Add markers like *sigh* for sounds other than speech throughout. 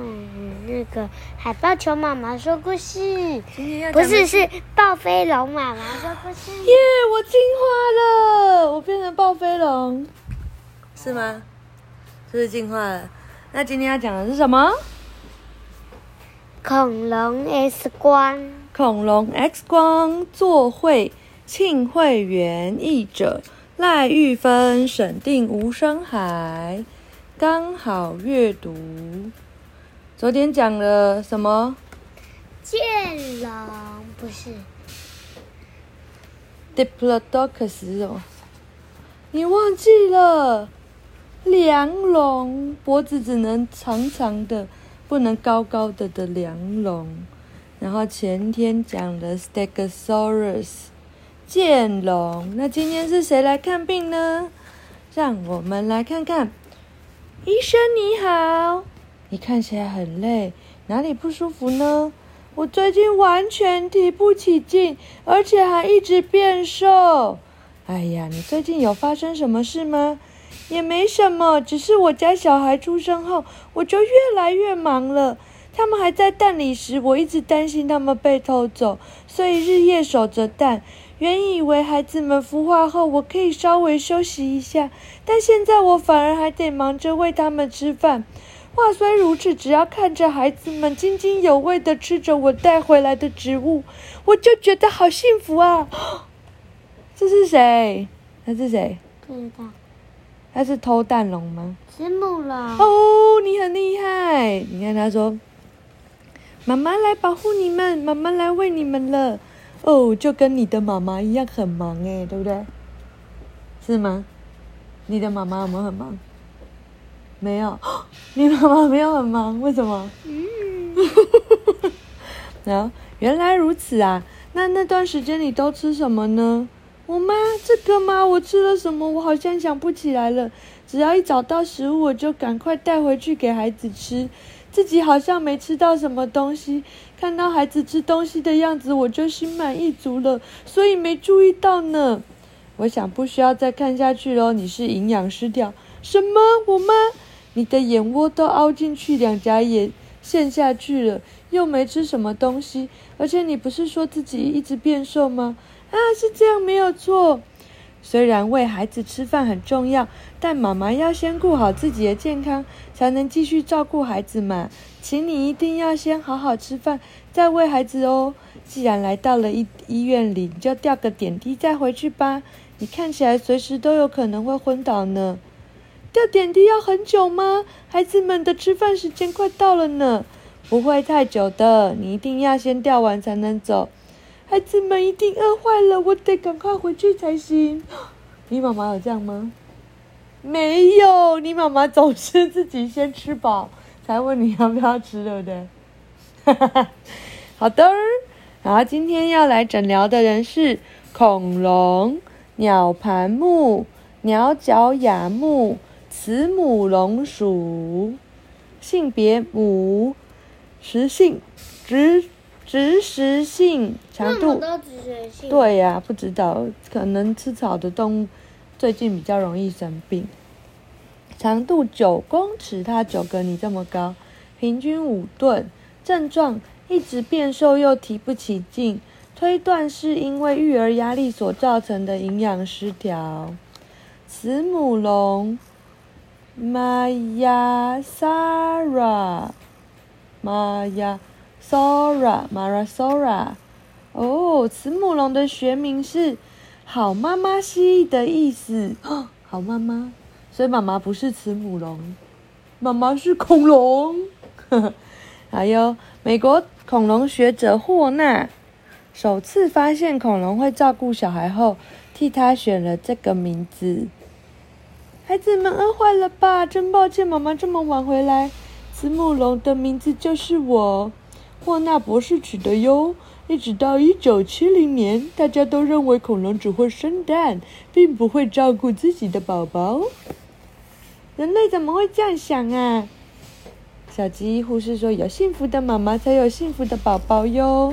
嗯，那个海豹球妈妈说故事，不是是暴飞龙妈妈说故事。耶！我进化了，我变成暴飞龙，是吗？是不是进化了？那今天要讲的是什么？恐龙 X 光，恐龙 X 光作会，庆会员译者赖玉芬审定吴生海，刚好阅读。昨天讲了什么？剑龙不是 Diplodocus 是什么？你忘记了？梁龙，脖子只能长长的，不能高高的的梁龙。然后前天讲的 Stegosaurus 剑龙。那今天是谁来看病呢？让我们来看看。医生你好，你看起来很累，哪里不舒服呢？我最近完全提不起劲，而且还一直变瘦。哎呀，你最近有发生什么事吗？也没什么，只是我家小孩出生后，我就越来越忙了。他们还在蛋里时，我一直担心他们被偷走，所以日夜守着蛋。原以为孩子们孵化后，我可以稍微休息一下，但现在我反而还得忙着喂他们吃饭。话虽如此，只要看着孩子们津津有味地吃着我带回来的植物，我就觉得好幸福啊！*gasps* 这是谁？他是谁？不知道。他是偷蛋龙吗？子母龙，哦，你很厉害！你看他说：“妈妈来保护你们，妈妈来喂你们了。”哦，就跟你的妈妈一样很忙哎，对不对？是吗？你的妈妈有没有很忙？没有，*gasps* 你妈妈没有很忙，为什么？嗯，*laughs* 然后原来如此啊！那那段时间你都吃什么呢？我妈这个吗？我吃了什么？我好像想不起来了。只要一找到食物，我就赶快带回去给孩子吃。自己好像没吃到什么东西，看到孩子吃东西的样子，我就心满意足了，所以没注意到呢。我想不需要再看下去喽。你是营养失调？什么？我妈？你的眼窝都凹进去，两颊也陷下去了，又没吃什么东西，而且你不是说自己一直变瘦吗？啊，是这样没有错。虽然喂孩子吃饭很重要，但妈妈要先顾好自己的健康，才能继续照顾孩子嘛。请你一定要先好好吃饭，再喂孩子哦。既然来到了医医院里，你就吊个点滴再回去吧。你看起来随时都有可能会昏倒呢。吊点滴要很久吗？孩子们的吃饭时间快到了呢。不会太久的，你一定要先吊完才能走。孩子们一定饿坏了，我得赶快回去才行。*gasps* 你妈妈有这样吗？没有，你妈妈总是自己先吃饱，才问你要不要吃，对不对？*laughs* 好的，然后今天要来诊疗的人是恐龙、鸟盘目、鸟脚亚目、慈母龙属，性别母，食性植植食性，长度对呀、不知道，可能吃草的动物最近比较容易生病。长度九公尺，它九个你这么高，平均五吨。症状一直变瘦又提不起劲，推断是因为育儿压力所造成的营养失调。慈母龙，Maya Sara，Maya Sora，Marasora。哦，慈母龙的学名是好妈妈蜥蜴的意思。哦，*gasps* 好妈妈，所以妈妈不是慈母龙，妈妈是恐龙。*laughs* 还有美国恐龙学者霍纳首次发现恐龙会照顾小孩后，替他选了这个名字。孩子们饿坏了吧？真抱歉，妈妈这么晚回来。慈母龙的名字就是我，霍纳博士取的哟。一直到一九七零年，大家都认为恐龙只会生蛋，并不会照顾自己的宝宝。人类怎么会这样想啊？小鸡护士说：“有幸福的妈妈，才有幸福的宝宝哟。”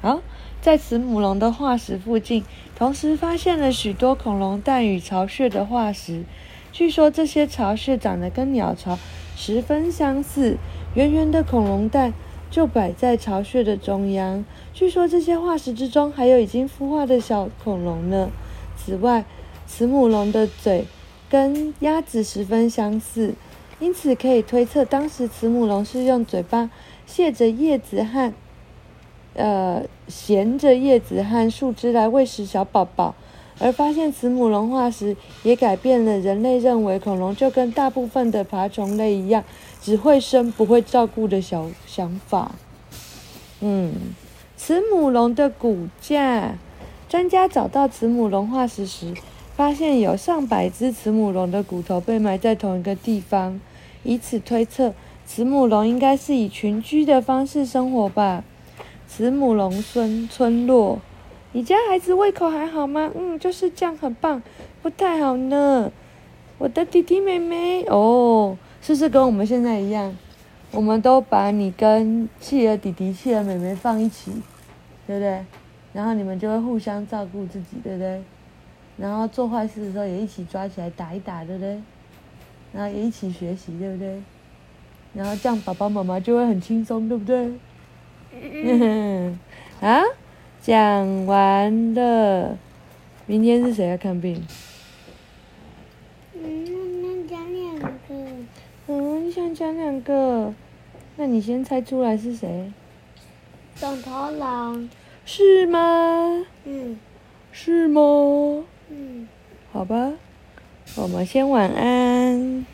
好，在慈母龙的化石附近，同时发现了许多恐龙蛋与巢穴的化石。据说这些巢穴长得跟鸟巢十分相似，圆圆的恐龙蛋就摆在巢穴的中央。据说这些化石之中还有已经孵化的小恐龙呢。此外，慈母龙的嘴跟鸭子十分相似，因此可以推测当时慈母龙是用嘴巴衔着叶子和呃衔着叶子和树枝来喂食小宝宝。而发现慈母龙化石也改变了人类认为恐龙就跟大部分的爬虫类一样，只会生不会照顾的小想法。嗯，慈母龙的骨架，专家找到慈母龙化石时，发现有上百只慈母龙的骨头被埋在同一个地方，以此推测，慈母龙应该是以群居的方式生活吧。慈母龙村村落。你家孩子胃口还好吗？嗯，就是这样，很棒。不太好呢。我的弟弟妹妹哦，是不是跟我们现在一样？我们都把你跟企鹅弟弟、企鹅妹妹放一起，对不对？然后你们就会互相照顾自己，对不对？然后做坏事的时候也一起抓起来打一打，对不对？然后也一起学习，对不对？然后这样爸爸妈妈就会很轻松，对不对？嗯 *laughs* 啊？讲完了，明天是谁要看病？嗯，讲两个。嗯，你想讲两个？那你先猜出来是谁？短头狼。是吗？嗯。是吗？嗯。好吧，我们先晚安。